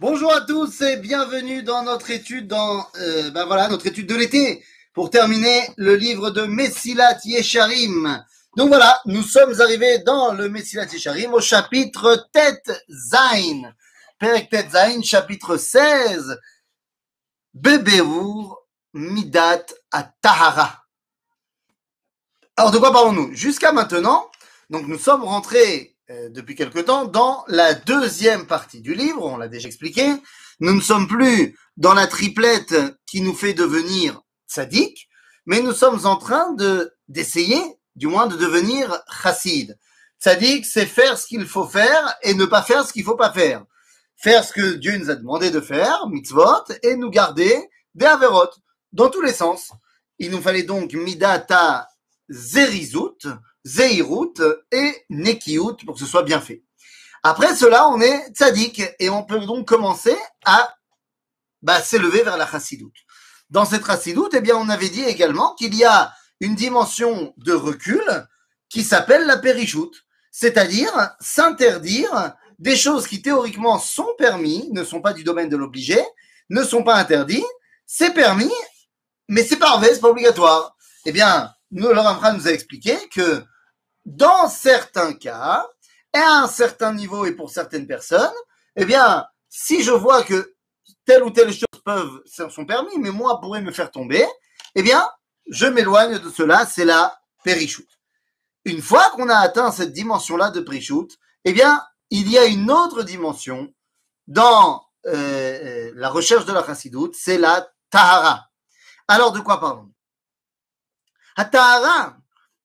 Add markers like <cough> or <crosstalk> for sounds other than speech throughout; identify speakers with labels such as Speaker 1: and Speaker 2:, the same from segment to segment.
Speaker 1: Bonjour à tous et bienvenue dans notre étude dans euh, ben notre étude de l'été pour terminer le livre de Messilat Yesharim. Donc voilà, nous sommes arrivés dans le Messilat Yesharim au chapitre Tet Zain. Perek Tet Zain, chapitre 16. Beberour Midat Tahara. Alors de quoi parlons-nous? Jusqu'à maintenant, donc nous sommes rentrés depuis quelque temps dans la deuxième partie du livre, on l'a déjà expliqué. Nous ne sommes plus dans la triplette qui nous fait devenir sadique, mais nous sommes en train de d'essayer, du moins, de devenir chassid. Sadique, c'est faire ce qu'il faut faire et ne pas faire ce qu'il faut pas faire. Faire ce que Dieu nous a demandé de faire, mitzvot, et nous garder des dans tous les sens. Il nous fallait donc midata zerizut, zeirut et nekiut pour que ce soit bien fait. Après cela, on est tzaddik et on peut donc commencer à bah, s'élever vers la chassidoute. Dans cette chassidoute, eh bien, on avait dit également qu'il y a une dimension de recul qui s'appelle la périchoute, c'est-à-dire s'interdire des choses qui théoriquement sont permis, ne sont pas du domaine de l'obligé, ne sont pas interdits, c'est permis, mais c'est pas c'est pas obligatoire. Eh bien, nous, Laurent nous a expliqué que dans certains cas, à un certain niveau et pour certaines personnes, eh bien, si je vois que telle ou telle chose peuvent, sont permis, mais moi pourrait me faire tomber, eh bien, je m'éloigne de cela, c'est la périchoute. Une fois qu'on a atteint cette dimension-là de périchoute, eh bien, il y a une autre dimension dans euh, euh la recherche de la chassidoute, c'est la tahara. Alors, de quoi parlons-nous? La tahara,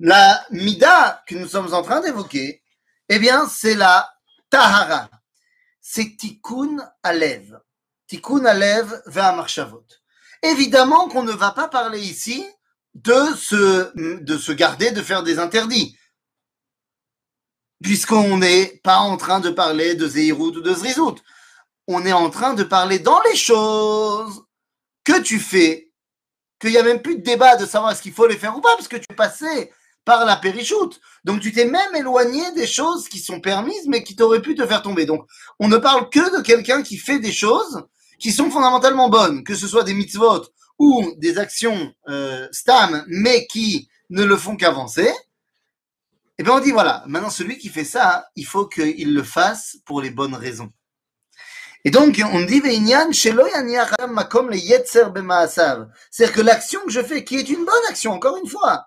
Speaker 1: La mida que nous sommes en train d'évoquer, eh bien, c'est la tahara. C'est tikkun alev. Tikkun alev ve'amarchavot. Évidemment qu'on ne va pas parler ici de se, de se garder, de faire des interdits. Puisqu'on n'est pas en train de parler de Zeirut ou de Zrizout. On est en train de parler dans les choses que tu fais, qu'il n'y a même plus de débat de savoir est-ce qu'il faut les faire ou pas, parce que tu es passé par la périchoute. Donc tu t'es même éloigné des choses qui sont permises, mais qui t'auraient pu te faire tomber. Donc on ne parle que de quelqu'un qui fait des choses qui sont fondamentalement bonnes, que ce soit des mitzvot ou des actions euh, stam, mais qui ne le font qu'avancer. Et bien on dit voilà, maintenant celui qui fait ça, il faut qu'il le fasse pour les bonnes raisons. Et donc, on dit, c'est-à-dire que l'action que je fais, qui est une bonne action, encore une fois,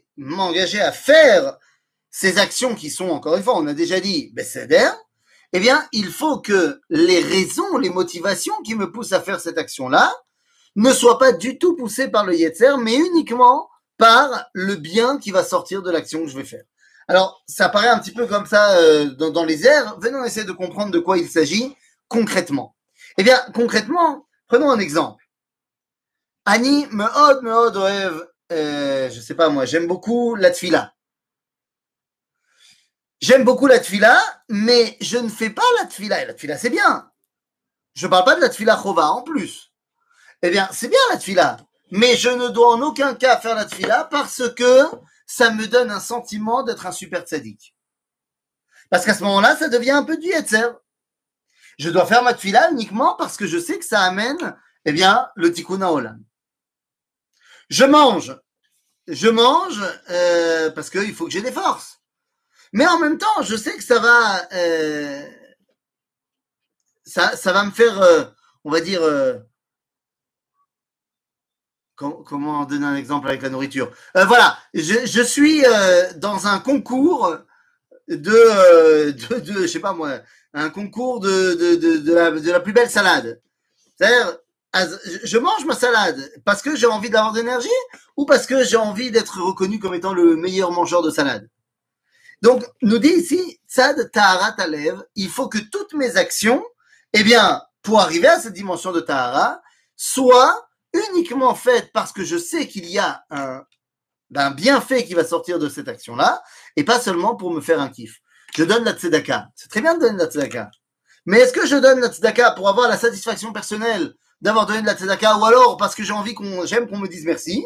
Speaker 1: m'engager à faire ces actions qui sont, encore une fois, on a déjà dit, Besséder, eh bien, il faut que les raisons, les motivations qui me poussent à faire cette action-là ne soient pas du tout poussées par le Yetzer, mais uniquement par le bien qui va sortir de l'action que je vais faire. Alors, ça paraît un petit peu comme ça euh, dans, dans, les airs. Venons essayer de comprendre de quoi il s'agit concrètement. Eh bien, concrètement, prenons un exemple. Annie meod meod oev euh, je sais pas moi, j'aime beaucoup la tfila. J'aime beaucoup la tfila, mais je ne fais pas la tfila. Et la tfila, c'est bien. Je parle pas de la tfila chova en plus. Eh bien, c'est bien la tfila. mais je ne dois en aucun cas faire la tfila parce que ça me donne un sentiment d'être un super tzaddik. Parce qu'à ce moment-là, ça devient un peu du yetzer. Je dois faire ma tfila uniquement parce que je sais que ça amène, eh bien, le tikkun olam. Je mange. Je mange euh, parce qu'il faut que j'ai des forces. Mais en même temps, je sais que ça va, euh, ça, va me faire, euh, on va dire, com- comment donner un exemple avec la nourriture? Voilà, je, suis dans un concours de, de, de, je sais pas moi, un concours de, de, de, la, la plus belle salade. C'est-à-dire, je mange ma salade parce que j'ai envie d'avoir de l'énergie ou parce que j'ai envie d'être reconnu comme étant le meilleur mangeur de salade? Donc, nous dit ici, Tzad Tahara Talev, il faut que toutes mes actions, eh bien, pour arriver à cette dimension de Tahara, soient uniquement faites parce que je sais qu'il y a un, un bienfait qui va sortir de cette action-là, et pas seulement pour me faire un kiff. Je donne la tzedaka. C'est très bien de donner la tzedaka. Mais est-ce que je donne la tzedaka pour avoir la satisfaction personnelle d'avoir donné de la tzedaka, ou alors parce que j'ai envie qu'on, j'aime qu'on me dise merci?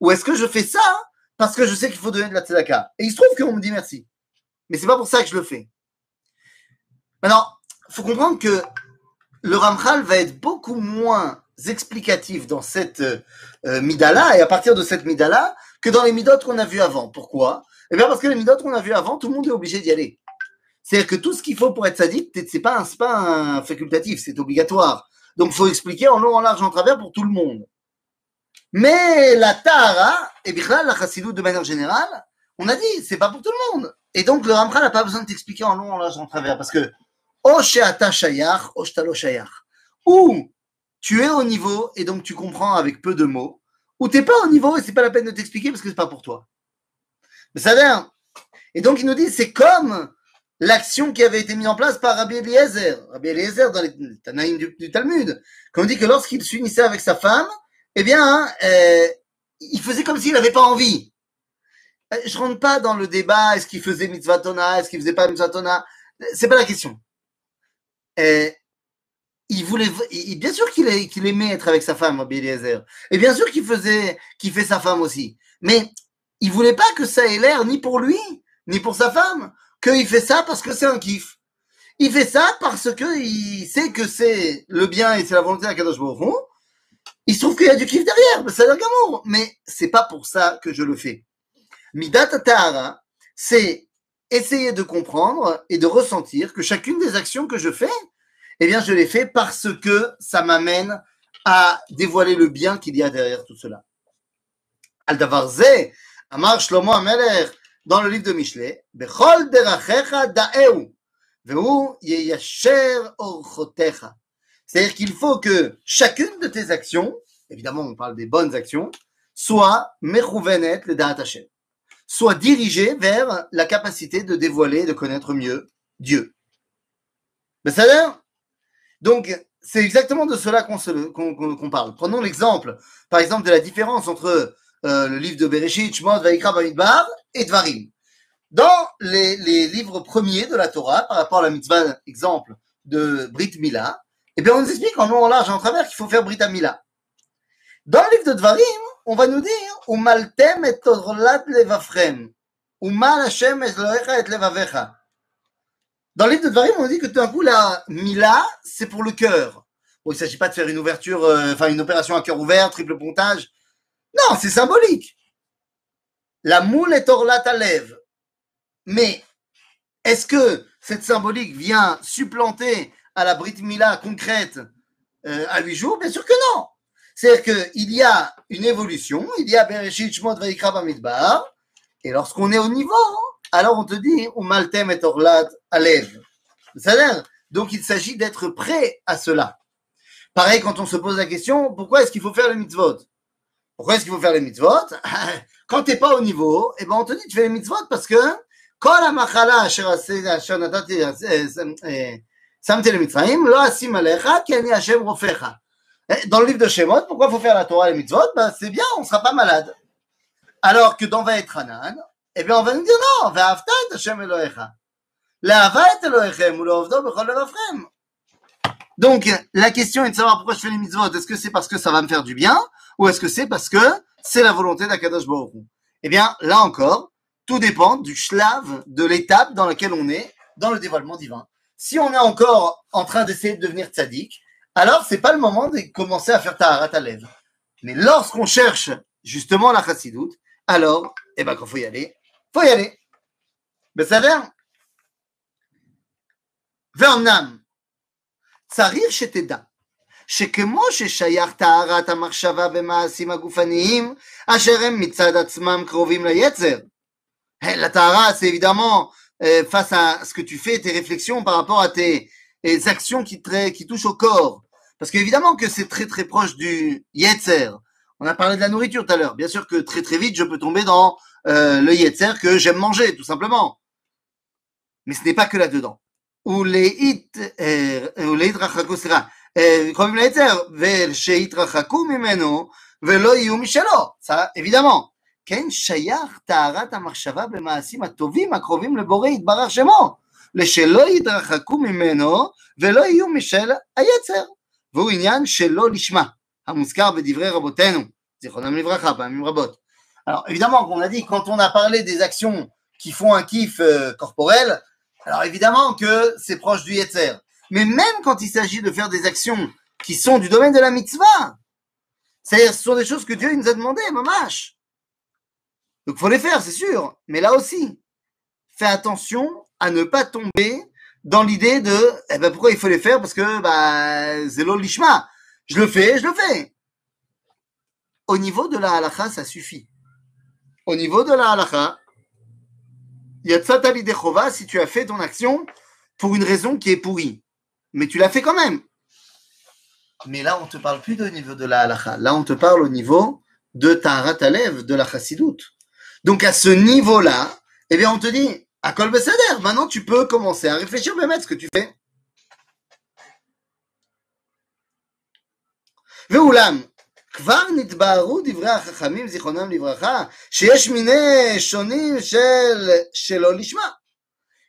Speaker 1: Ou est-ce que je fais ça parce que je sais qu'il faut donner de la tzedaka? Et il se trouve qu'on me dit merci. Mais c'est pas pour ça que je le fais. Maintenant, faut comprendre que le Ramchal va être beaucoup moins explicatif dans cette euh, midala et à partir de cette midala que dans les midotes qu'on a vues avant. Pourquoi? Eh bien parce que les midotes qu'on a vues avant, tout le monde est obligé d'y aller. C'est-à-dire que tout ce qu'il faut pour être sadique, c'est pas un, pas un facultatif, c'est obligatoire. Donc faut expliquer en long, en large, en travers pour tout le monde. Mais la Tahara, et bien la Chassidut de manière générale, on a dit, c'est pas pour tout le monde. Et donc le Ramchal n'a pas besoin de t'expliquer en long, en large, en travers, parce que O she'ata shayach, o she'ta lo shayach. Ou tu es au niveau et donc tu comprends avec peu de mots, ou t'es pas au niveau et c'est pas la peine de t'expliquer parce que c'est pas pour toi. Mais ça l'air. Et donc il nous dit, c'est comme l'action qui avait été mise en place par Rabbi Eliezer. Rabbi Eliezer dans les Tanaïm du, Talmud, quand on dit que lorsqu'il s'unissait avec sa femme, eh bien, euh, il faisait comme s'il n'avait pas envie. Euh, Je rentre pas dans le débat, est-ce qu'il faisait mitzvah tona, est-ce qu'il faisait pas mitzvah tona. C'est pas la question. Euh, il voulait, bien sûr qu'il aimait être avec sa femme, Rabbi Eliezer. Et bien sûr qu'il faisait, qu'il fait sa femme aussi. Mais il voulait pas que ça ait l'air ni pour lui, ni pour sa femme, qu'il fait ça parce que c'est un kiff. Il fait ça parce que il sait que c'est le bien et c'est la volonté d'Akadosh Baruch. Il se trouve qu'il y a du kiff derrière, mais c'est gamour. Mais c'est pas pour ça que je le fais. Midat Tahara, c'est essayer de comprendre et de ressentir que chacune des actions que je fais, eh bien, je les fais parce que ça m'amène à dévoiler le bien qu'il y a derrière tout cela. Al davar ze, amar Shlomo Amelech, dans le livre de Michelet, Bechol da'eu. C'est-à-dire qu'il faut que chacune de tes actions, évidemment on parle des bonnes actions, soit mechouvenet le soit dirigée vers la capacité de dévoiler, de connaître mieux Dieu. Mais ça l'air donc, c'est exactement de cela qu'on parle. Prenons l'exemple, par exemple, de la différence entre euh, le livre de Bereshit, Shemot, Vaikra, Bamidbar et Dvarim. Dans les, livres premiers de la Torah, par rapport à la mitzvah, exemple, de Brit Mila, eh bien, on nous explique en long, en large en travers qu'il faut faire Brit Mila. Dans le livre de Dvarim, on va nous dire, et torlat levafrem. Umal Hashem et et levavecha. Dans le livre de Dvarim, on dit que tout d'un coup, la Mila, c'est pour le cœur. Il ne s'agit pas de faire une ouverture, euh, une opération à cœur ouvert, triple pontage. Non, c'est symbolique. La moule est orlat à lèvres. Mais est-ce que cette symbolique vient supplanter à la Brit Mila concrète euh, à huit jours? Bien sûr que non. C'est-à-dire qu'il y a une évolution, il y a Bereshit, Shmot, Vaikra, et lorsqu'on est au niveau, alors on te dit, Umaltem et orlat. C'est-à-dire, donc il s'agit d'être prêt à cela. Pareil, quand on se pose la question, pourquoi est-ce qu'il faut faire les mitzvot? Pourquoi est-ce qu'il faut faire les mitzvot? <laughs> Quand tu n'es pas au niveau, eh ben on te dit, tu fais les mitzvot parce que Dans le livre de Shemot, pourquoi faut faire la Torah et les mitzvot? Ben, C'est bien, on ne sera pas malade. Alors que dans Vaet Hanan, eh bien on va nous dire non, ve'afta et Hashem Elohecha. Le'ava et Elohechem, ou le'ovdo bechol levavchem. Donc, la question est de savoir pourquoi je fais les mitzvot. Est-ce que c'est parce que ça va me faire du bien? ou est-ce que c'est parce que c'est la volonté d'Akadosh Baruch Eh bien, là encore, tout dépend du schlave, de l'étape dans laquelle on est dans le dévoilement divin. Si on est encore en train d'essayer de devenir tzaddik, alors c'est pas le moment de commencer à faire taharat à lèvres. Mais lorsqu'on cherche justement la chassidoute, alors, eh ben, quand faut y aller, faut y aller. Mais ça vient. Vernam. Tsarir chez Teda. שכמו ששייך טהרת המחשבה במעשים הגופניים, אשר הם מצד עצמם קרובים ליצר. La tahara, c'est évidemment euh, face à ce que tu fais, tes réflexions par rapport à tes, tes actions qui, qui touchent au corps. Parce qu'évidemment que c'est très très proche du yetzer. On a parlé de la nourriture tout à l'heure. Bien sûr que très très vite, je peux tomber dans euh, le yetzer que j'aime manger, tout simplement. Mais ce n'est pas que là-dedans. Ou les hit, euh, ou les sera. קרובים ליצר, ושיתרחקו ממנו ולא יהיו משלו. évidemment. כן שייך טהרת המחשבה במעשים הטובים הקרובים לבורא יתברך שמו, לשלא יתרחקו ממנו ולא יהיו משל היצר. והוא עניין שלא לשמה, המוזכר בדברי רבותינו, זיכרונם לברכה, פעמים רבות. Alors évidemment, on a dit, quand on a parlé des actions qui font un kiff euh, corporel, alors évidemment que c'est proche du Yetzer. Mais même quand il s'agit de faire des actions qui sont du domaine de la mitzvah, c'est-à-dire ce sont des choses que Dieu nous a demandé, mamash. Donc il faut les faire, c'est sûr. Mais là aussi, fais attention à ne pas tomber dans l'idée de eh ben pourquoi il faut les faire? Parce que bah c'est lishma. Je le fais, je le fais. Au niveau de la halakha, ça suffit. Au niveau de la halakha, il y a chova si tu as fait ton action pour une raison qui est pourrie mais tu l'as fait quand même. Mais là, on ne te parle plus de niveau de la halacha. Là, on te parle au niveau de ta ratalev, de la chassidoute. Donc, à ce niveau-là, eh bien, on te dit, à Kol maintenant, tu peux commencer à réfléchir, même à ce que tu fais. ואולם, כבר נתבהרו דברי החכמים, זיכרונם לברכה, שיש מיני שונים של שלא לשמה.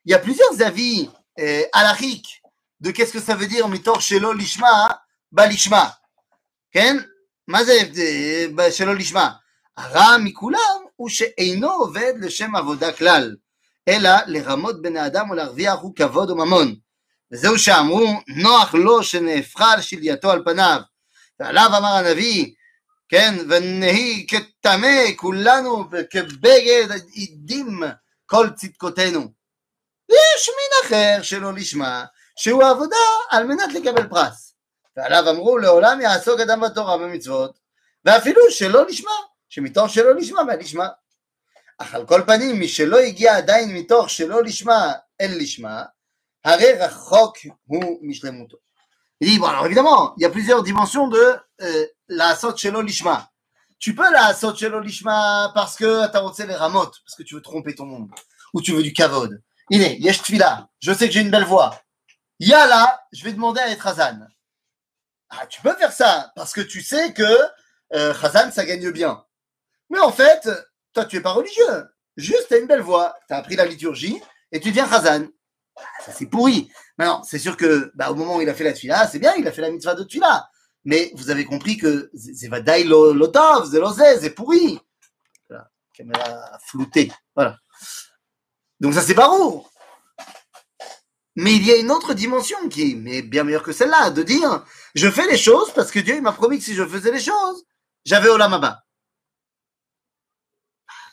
Speaker 1: Il y a plusieurs avis euh, halachiques de qu'est-ce que ça veut dire mitor shelo lishma ba lishma. כן? מה זה שלא לשמה? הרע מכולם הוא שאינו עובד לשם עבודה כלל, אלא לרמות בני אדם ולהרוויח הוא כבוד וממון. וזהו שאמרו, נוח לו שנהפכה על שלייתו על פניו. ועליו אמר הנביא, כן, ונהי כטמא כולנו כבגד עדים כל צדקותינו. ויש מין אחר שלא לשמה, שהוא העבודה על מנת לקבל פרס. ועליו אמרו לעולם יעסוק אדם בתורה במצוות, ואפילו שלא נשמע, שמתוך שלא נשמע והנשמע. אך על כל פנים, מי שלא הגיע עדיין מתוך שלא לשמה אל לשמה, הרי רחוק הוא משלמותו. Il dit, bon, alors évidemment, il y a plusieurs dimensions de euh, la sot shelo lishma. Tu peux la sot shelo lishma parce que tu as les ramotes, parce que tu veux tromper ton monde, ou tu veux du kavod. Il est, yesh tfila, je sais que j'ai une belle voix, Yala, je vais demander à être Hazan. Ah, tu peux faire ça, parce que tu sais que euh, Hazan, ça gagne bien. Mais en fait, toi, tu es pas religieux. Juste, tu as une belle voix. Tu as appris la liturgie et tu deviens Hazan. Ça, c'est pourri. Maintenant, c'est sûr que bah, au moment où il a fait la tfila, c'est bien, il a fait la mitzvah de tfila. Mais vous avez compris que c'est vadai lotov, c'est c'est pourri. Voilà, caméra floutée. Voilà. Donc ça, c'est où mais il y a une autre dimension qui est bien meilleure que celle-là, de dire je fais les choses parce que Dieu m'a promis que si je faisais les choses, j'avais Olamaba.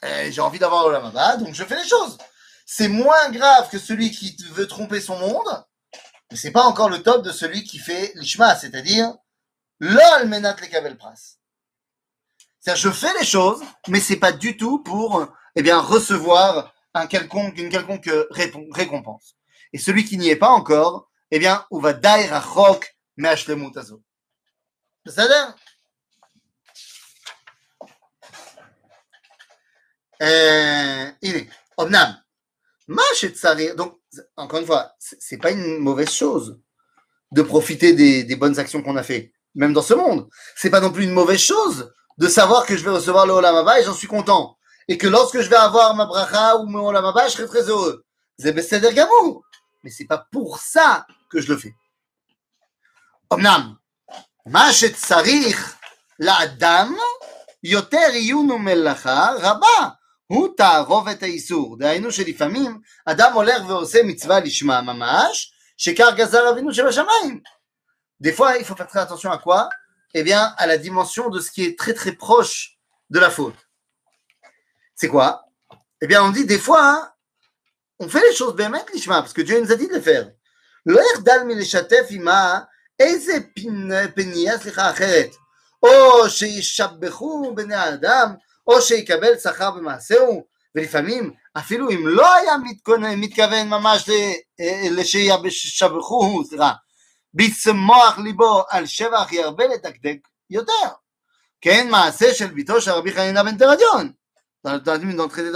Speaker 1: J'ai envie d'avoir Olamaba, donc je fais les choses. C'est moins grave que celui qui veut tromper son monde, mais c'est pas encore le top de celui qui fait l'ishma, c'est-à-dire l'ol menat le pras. C'est-à-dire je fais les choses, mais c'est pas du tout pour eh recevoir une quelconque récompense. Et celui qui n'y est pas encore, eh bien, on va dair rachok me'ashlemut azot. בסדר? הנה, אמנם, מה שצריך, donc, encore une fois, c'est pas une mauvaise chose de profiter des, des bonnes actions qu'on a fait, même dans ce monde. C'est pas non plus une mauvaise chose de savoir que je vais recevoir le Olam et j'en suis content. Et que lorsque je vais avoir ma bracha ou mon Olam je serai très heureux. C'est Besséder Gamou mais c'est pas pour ça que je le fais. Omnam, ma shetzarich לאדם יותר עיון ומלאכה רבה, הוא תערובת האיסור. דהיינו שלפעמים אדם הולך ועושה מצווה לשמה ממש, שכך גזר אבינו שבשמיים. Des fois, il faut faire très attention à quoi Eh bien, à la dimension de ce qui est très très proche de la faute. C'est quoi Eh bien, on dit des fois, hein, on fait les choses bien mettre l'ishma, parce que Dieu nous a dit de le faire. לא יחדל מלשתף עמה איזה פנייה, סליחה, אחרת. או שישבחו בני האדם, או שיקבל שכר במעשהו, ולפעמים, אפילו אם לא היה מתכונן, מתכוון ממש לשישבחו, סליחה, בשמוח ליבו על שבח ירבה לדקדק יותר. כן, מעשה של ביתו של רבי חנינא בן תרדיון. dans le dans le traité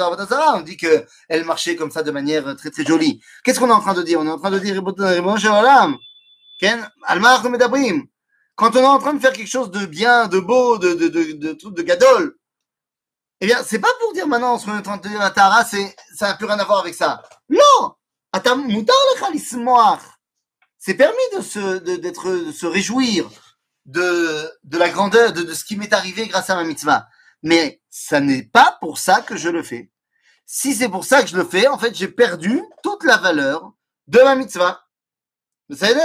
Speaker 1: on dit qu'elle marchait comme ça de manière très très jolie. Qu'est-ce qu'on est en train de dire? On est en train de dire Medabrim. Quand on est en train de faire quelque chose de bien, de beau, de, de, de, de, de, gadol, eh bien, c'est pas pour dire maintenant ce qu'on est en train de dire à Tara, c'est, ça n'a plus rien à voir avec ça. Non! C'est permis de se, d'être, de se réjouir de, de la grandeur, de, de ce qui m'est arrivé grâce à ma mitzvah. Mais ça n'est pas pour ça que je le fais. Si c'est pour ça que je le fais, en fait, j'ai perdu toute la valeur de ma mitzvah. Vous savez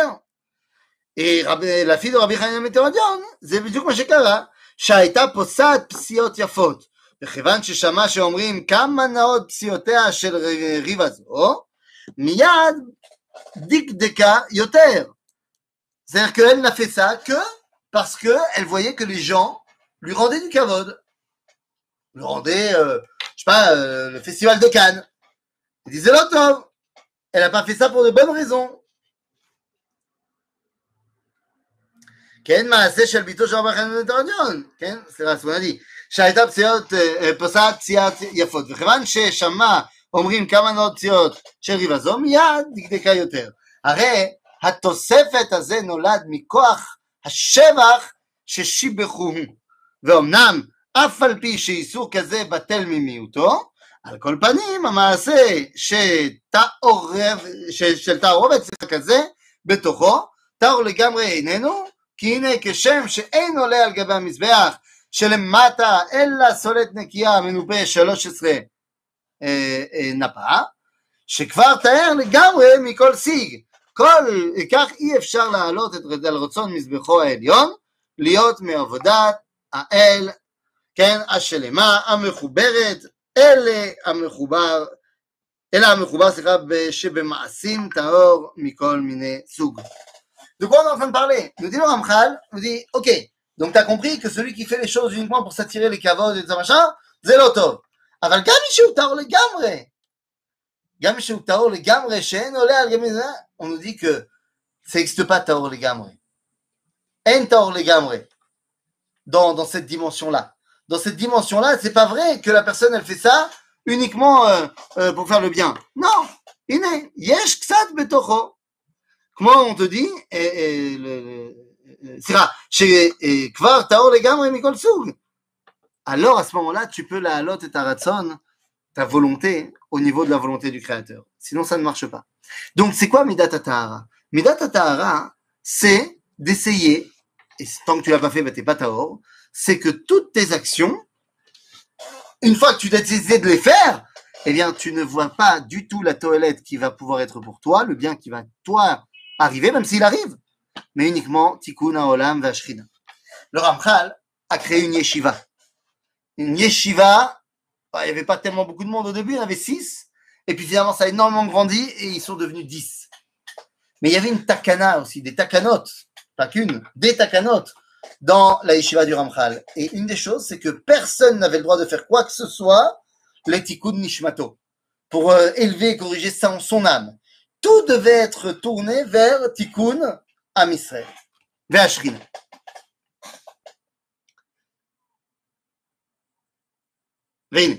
Speaker 1: Et la fille de Rabbi Chaim Meteorodion, c'est בדיוק מה שקרה, שהייתה פוסעת פסיעות יפות. וכיוון ששמע שאומרים כמה נאות פסיעותיה של ריבה זו, מיד דקדקה יותר. C'est-à-dire qu'elle n'a fait ça que parce qu'elle voyait que les gens lui rendaient du kavod. Lui rendaient, euh, je sais pas, euh, le festival de Cannes. Il disait l'automne. Elle n'a pas fait ça pour de bonnes raisons. כן, מעשה של ביתו של רבי חנין בן כן, סליחה, ספונדי, שהייתה פציעות, פוסעת פציעת יפות, וכיוון ששמע אומרים כמה נאות פציעות של ריבה זו, מיד דקדקה יותר. הרי התוספת הזה נולד מכוח השבח ששיבחו הוא. ואומנם, אף על פי שאיסור כזה בטל ממיעוטו, על כל פנים, המעשה שתעורב, של תערובת כזה בתוכו, טהור לגמרי איננו, כי הנה כשם שאין עולה על גבי המזבח שלמטה אלא סולת נקייה מנופה 13 אה, אה, נפה, שכבר תאר לגמרי מכל סיג. כל, כך אי אפשר להעלות את רצון מזבחו העליון, להיות מעבודת האל, כן, השלמה, המחוברת, אלה המחובר, אלא המחובר, סליחה, שבמעשים טהור מכל מיני סוג. De quoi on est en train de parler Nous dit le Ramchal, nous dit, ok, donc tu as compris que celui qui fait les choses uniquement pour s'attirer les cavodes et tout ça machin, c'est l'auto. אבל גם מי שהוא טהור לגמרי, גם מי שהוא טהור לגמרי, שאין עולה על גמרי זה, on nous dit que ça n'existe pas טהור לגמרי. אין טהור לגמרי dans, dans cette dimension-là. dans cette dimension-là, c'est pas vrai que la personne, elle fait ça uniquement euh, euh, pour faire le bien. Non, yesh ksat betocho. Comment on te dit et, et, Alors à ce moment-là, tu peux la halot et ta ratson, ta volonté, au niveau de la volonté du Créateur. Sinon, ça ne marche pas. Donc, c'est quoi Midat Tahara c'est d'essayer et tant que tu l'as pas fait, bah, t'es pas taor, c'est que toutes tes actions, une fois que tu as décidé de les faire, eh bien, tu ne vois pas du tout la toilette qui va pouvoir être pour toi, le bien qui va, toi, arriver, même s'il arrive, mais uniquement Tikkun Olam Vashchina. Le Ramchal a créé une yeshiva. Une yeshiva, bah, il n'y avait pas tellement beaucoup de monde au début, il y en avait six, et puis finalement ça a énormément grandi et ils sont devenus dix. Mais il y avait une takana aussi, des takanotes, pas qu'une, des takanotes dans la yeshiva du Ramchal. Et une des choses, c'est que personne n'avait le droit de faire quoi que ce soit, les tikkun nishmato, pour euh, élever et corriger son, son âme tout devait être tourné vers Tikkun Am Israël, vers Shrina. והנה,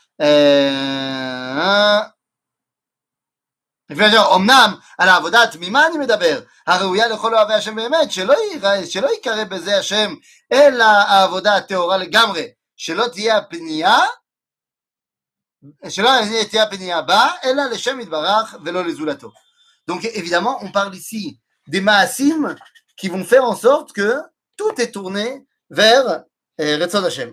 Speaker 1: אמנם על העבודה התמימה אני מדבר, הראויה לכל אוהבי השם באמת, שלא, שלא ייקרא בזה השם, אלא העבודה הטהורה לגמרי, שלא תהיה הפנייה, שלא תהיה הפנייה בה, אלא לשם יתברך ולא לזולתו. Donc évidemment, on parle ici des maasim qui vont faire en sorte que tout est tourné vers רצון השם.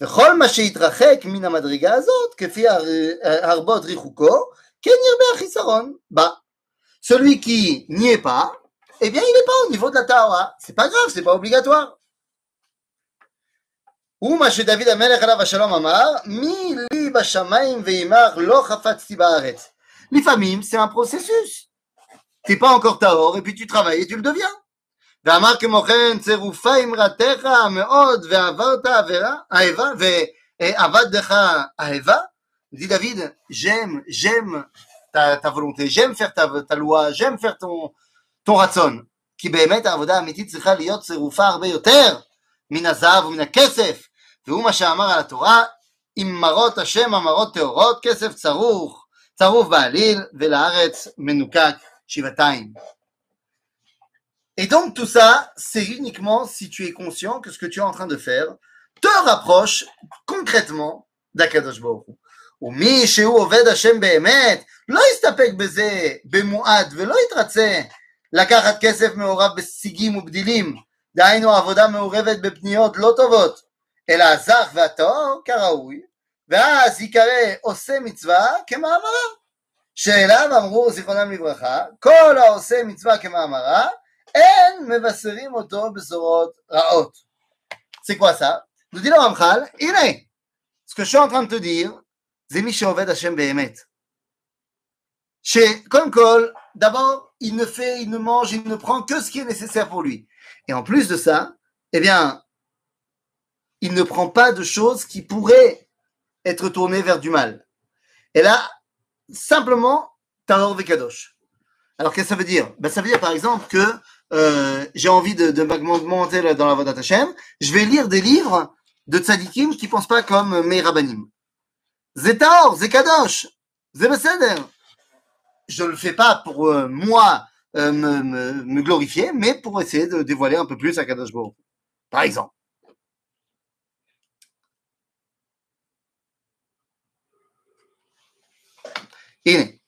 Speaker 1: וכל מה שהתרחק מן המדרגה הזאת, כפי הרבות ריחוקו, Bah, celui qui n'y est pas, eh bien, il n'est pas au niveau de la Tahora. C'est pas grave, c'est pas obligatoire. David Les familles, c'est un processus. Tu n'es pas encore Tahor et puis tu travailles et tu le deviens. ואמר כמו כן, צירופה אמרתך מאוד ועברת עבירה, האיבה, ועבדך האיבה, dit David, j'aime, j'aime ta, ta, volonté, j'aime faire ta, ta loi, j'aime faire ton, ton רצון. כי באמת העבודה האמיתית צריכה להיות צירופה הרבה יותר מן הזהב ומן הכסף. והוא מה שאמר על התורה, אם מרות השם המרות טהורות, כסף צרוך, צרוף בעליל, ולארץ מנוקק שבעתיים. Et donc tout ça, c'est uniquement si tu es conscient que ce que tu es en train de faire te rapproche concrètement d'Akadosh Baruch Hu. ומי שהוא עובד השם באמת, לא יסתפק בזה במועד ולא יתרצה לקחת כסף מעורב בשיגים ובדילים, דהיינו עבודה מעורבת בפניות לא טובות, אלא הזך והטהור כראוי, ואז ייקרא עושה מצווה כמאמרה, שאליו אמרו זיכרונם לברכה, כל העושה מצווה כמאמרה, c'est quoi ça Nous dit le Ramchal, Ine, ce que je suis en train de te dire, Zemi Shoved Hashem Behemet. Chez Konkol, d'abord, il ne fait, il ne mange, il ne prend que ce qui est nécessaire pour lui. Et en plus de ça, eh bien, il ne prend pas de choses qui pourraient être tournées vers du mal. Et là, simplement, tu Taror Vekadosh. Alors, qu'est-ce que ça veut dire? Ben, Ça veut dire, par exemple, que euh, j'ai envie de, de m'augmenter dans la voie Hashem, je vais lire des livres de tzadikim qui pensent pas comme mes rabbanim. Zetaor, Zekadosh, Zebaseder. Je ne le fais pas pour euh, moi euh, me, glorifier, mais pour essayer de dévoiler un peu plus à Kadosh par exemple. Et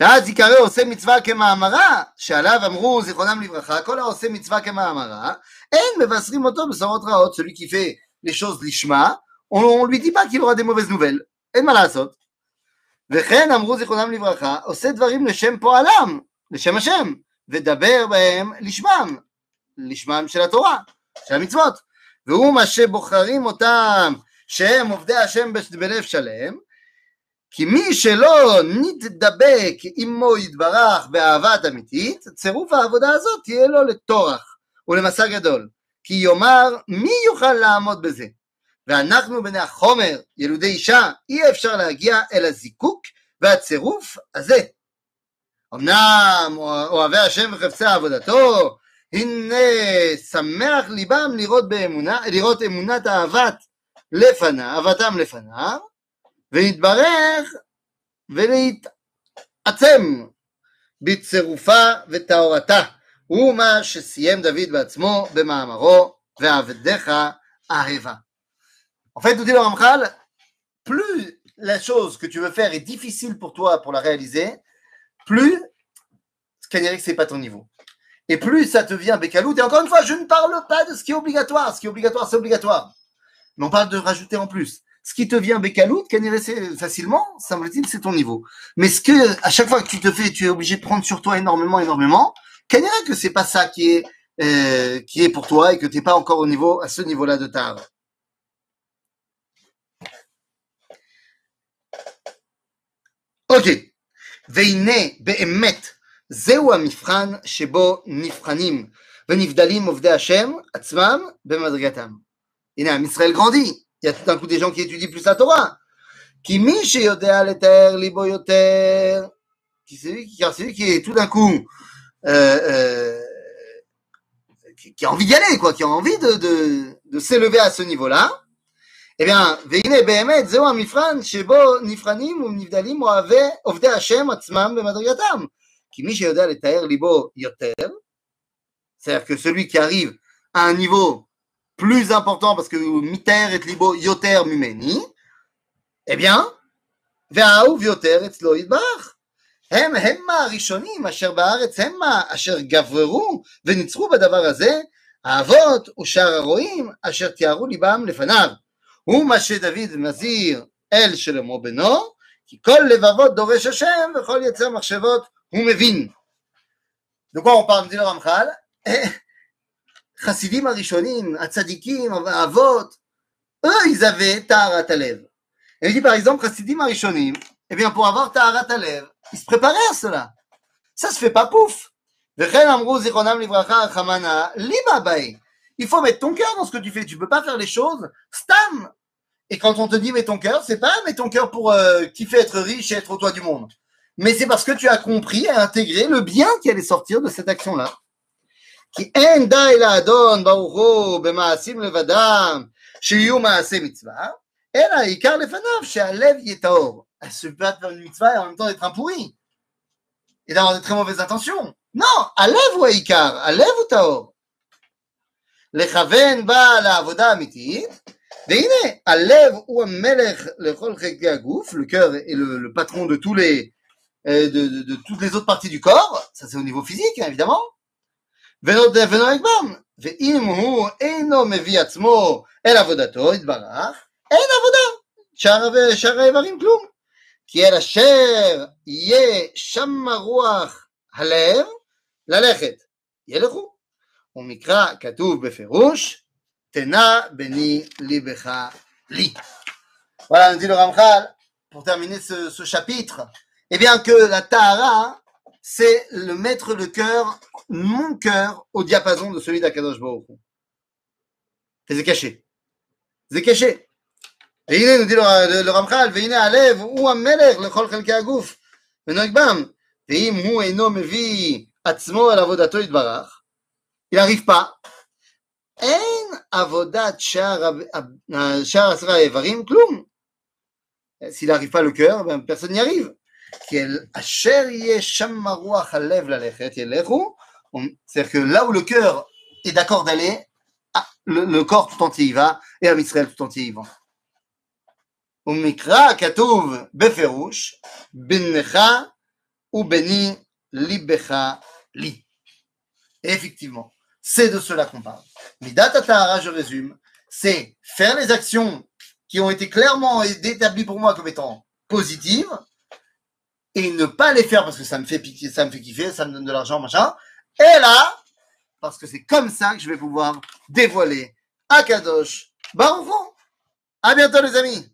Speaker 1: ואז ייקרא עושה מצווה כמאמרה, שעליו אמרו זיכרונם לברכה, כל העושה מצווה כמאמרה, אין מבשרים אותו בשורות רעות, celui qui fait les choses לשמה, on lui dit pas qu'il aura des mauvaises nouvelles, אין מה לעשות. וכן אמרו זיכרונם לברכה, עושה דברים לשם פועלם, לשם השם, ודבר בהם לשמם, לשמם של התורה, של המצוות. והוא מה שבוחרים אותם שהם עובדי השם בלב שלם, כי מי שלא נתדבק עמו יתברך באהבת אמיתית, צירוף העבודה הזאת תהיה לו לטורח ולמסע גדול. כי יאמר מי יוכל לעמוד בזה? ואנחנו בני החומר, ילודי אישה, אי אפשר להגיע אל הזיקוק והצירוף הזה. אמנם אוהבי השם וחפצי עבודתו, הנה שמח ליבם לראות באמונה, לראות אמונת אהבת לפניו, אהבתם לפניו, ויתברך ולהתעצם בצירופה וטהרתה, הוא מה שסיים דוד בעצמו במאמרו ועבדיך אהבה. En fait, nous dit le Ramchal, plus la chose que tu veux faire est difficile pour toi pour la réaliser, plus c'est c'est pas ton niveau. Et plus ça te vient bécalout. Et encore une fois, je ne parle pas de ce qui est obligatoire. Ce qui est obligatoire, c'est obligatoire. Mais on parle de rajouter en plus ce qui te vient bécaloute, facilement, semble-t-il, c'est ton niveau. Mais ce que, à chaque fois que tu te fais, tu es obligé de prendre sur toi énormément, énormément, dirait que c'est pas ça qui est, euh, qui est pour toi et que tu n'es pas encore au niveau, à ce niveau-là de ta Ok. והנה באמת זהו המבחן שבו נבחנים ונבדלים עובדי השם עצמם במדרגתם. הנה עם ישראל grandit il y a tout d'un coup des gens qui étudient plus la Torah. Qui miche yodea l'éther, libo yoter. Qui c'est lui, lui qui est tout d'un coup. Euh, euh, qui a envie d'y quoi, qui a envie de, s'élever à ce niveau-là, eh bien, veine behemet zeo mifran shebo nifranim ou nivdalim ou ovde Hashem atzmam bemadriyatam. Qui miche yodea libo yoter. C'est-à-dire que celui qui arrive à un niveau plus important, parce que miter et libo yoter mumeni, eh bien, והאהוב יותר אצלו יתברך. הם המה הראשונים אשר בארץ המה אשר גבררו וניצחו בדבר הזה, האבות ושאר הרועים אשר תיארו ליבם לפניו. הוא מה שדוד מזהיר אל שלמה בנו, כי כל לבבות דורש השם וכל יצר מחשבות הוא מבין. De quoi on parle, dit le Ramchal חסידים הראשונים, הצדיקים, האבות, eux, ils avaient טהרת הלב. Et il dit par exemple, chassidim הראשונים, eh bien pour avoir טהרת הלב, ils se préparaient à cela. Ça se fait pas pouf. וכן אמרו זיכרונם לברכה, חמנה, ליבה באי. Il faut mettre ton cœur dans ce que tu fais. Tu peux pas faire les choses stam. Et quand on te dit mets ton cœur, c'est pas mets ton cœur pour euh, kiffer être riche et être au toit du monde. Mais c'est parce que tu as compris et intégré le bien qui allait sortir de cette action-là. כי אין די לאדון ברוך הוא במעשים לבדם שיהיו מעשי מצווה, אלא העיקר לפניו שהלב יהיה טהור. Elle se peut faire une mitzvah et en même temps être un pourri. Et d'avoir de très mauvaises intentions. Non, הלב הוא העיקר, הלב הוא טהור. לכוון בה לעבודה האמיתית, והנה, הלב הוא המלך לכל חלקי הגוף, le cœur est le, le patron de tous les, euh, de, de, de toutes les autres parties du corps, ça c'est au niveau physique, hein, évidemment. ונוד- ונוהג בם, ואם הוא אינו מביא עצמו אל עבודתו, יתברך, אין עבודה, שאר, שאר האיברים כלום. כי אל אשר יהיה שם רוח הלב, ללכת, ילכו. ומקרא כתוב בפירוש, תנה בני ליבך לי. Voilà, nous dit le Ramchal, pour terminer ce, ce chapitre, eh bien que la Tahara, c'est le mettre le cœur, mon cœur, au diapason de celui d'Akadosh Baruch. C'est caché. C'est caché. Et il nous dit le, le, Ramchal, Veine Alev, ou à Amelech, le Chol Chelke Agouf, Venogbam, Veim Hu Eino Mevi Atzmo al Avodato Idbarach. Il n'arrive pas. En Avodat Shar Asra Evarim Klum. S'il n'arrive pas le cœur, ben personne n'y arrive. כי אל אשר יהיה שם רוח הלב ללכת, ילכו. On- C'est-à-dire que là où le cœur est d'accord d'aller, ah, le, le corps tout entier y va, et Am Israël tout entier y va. ומקרא כתוב בפירוש, בנך ובני ליבך לי. Et effectivement, c'est de cela qu'on parle. Midat Tahara, je résume, c'est faire les actions qui ont été clairement établies pour moi comme étant positives et ne pas les faire parce que ça me fait piquer, ça me fait kiffer, ça me donne de l'argent, machin. Et là, parce que c'est comme ça que je vais pouvoir dévoiler Akadosh Baruch Hu. À bientôt les amis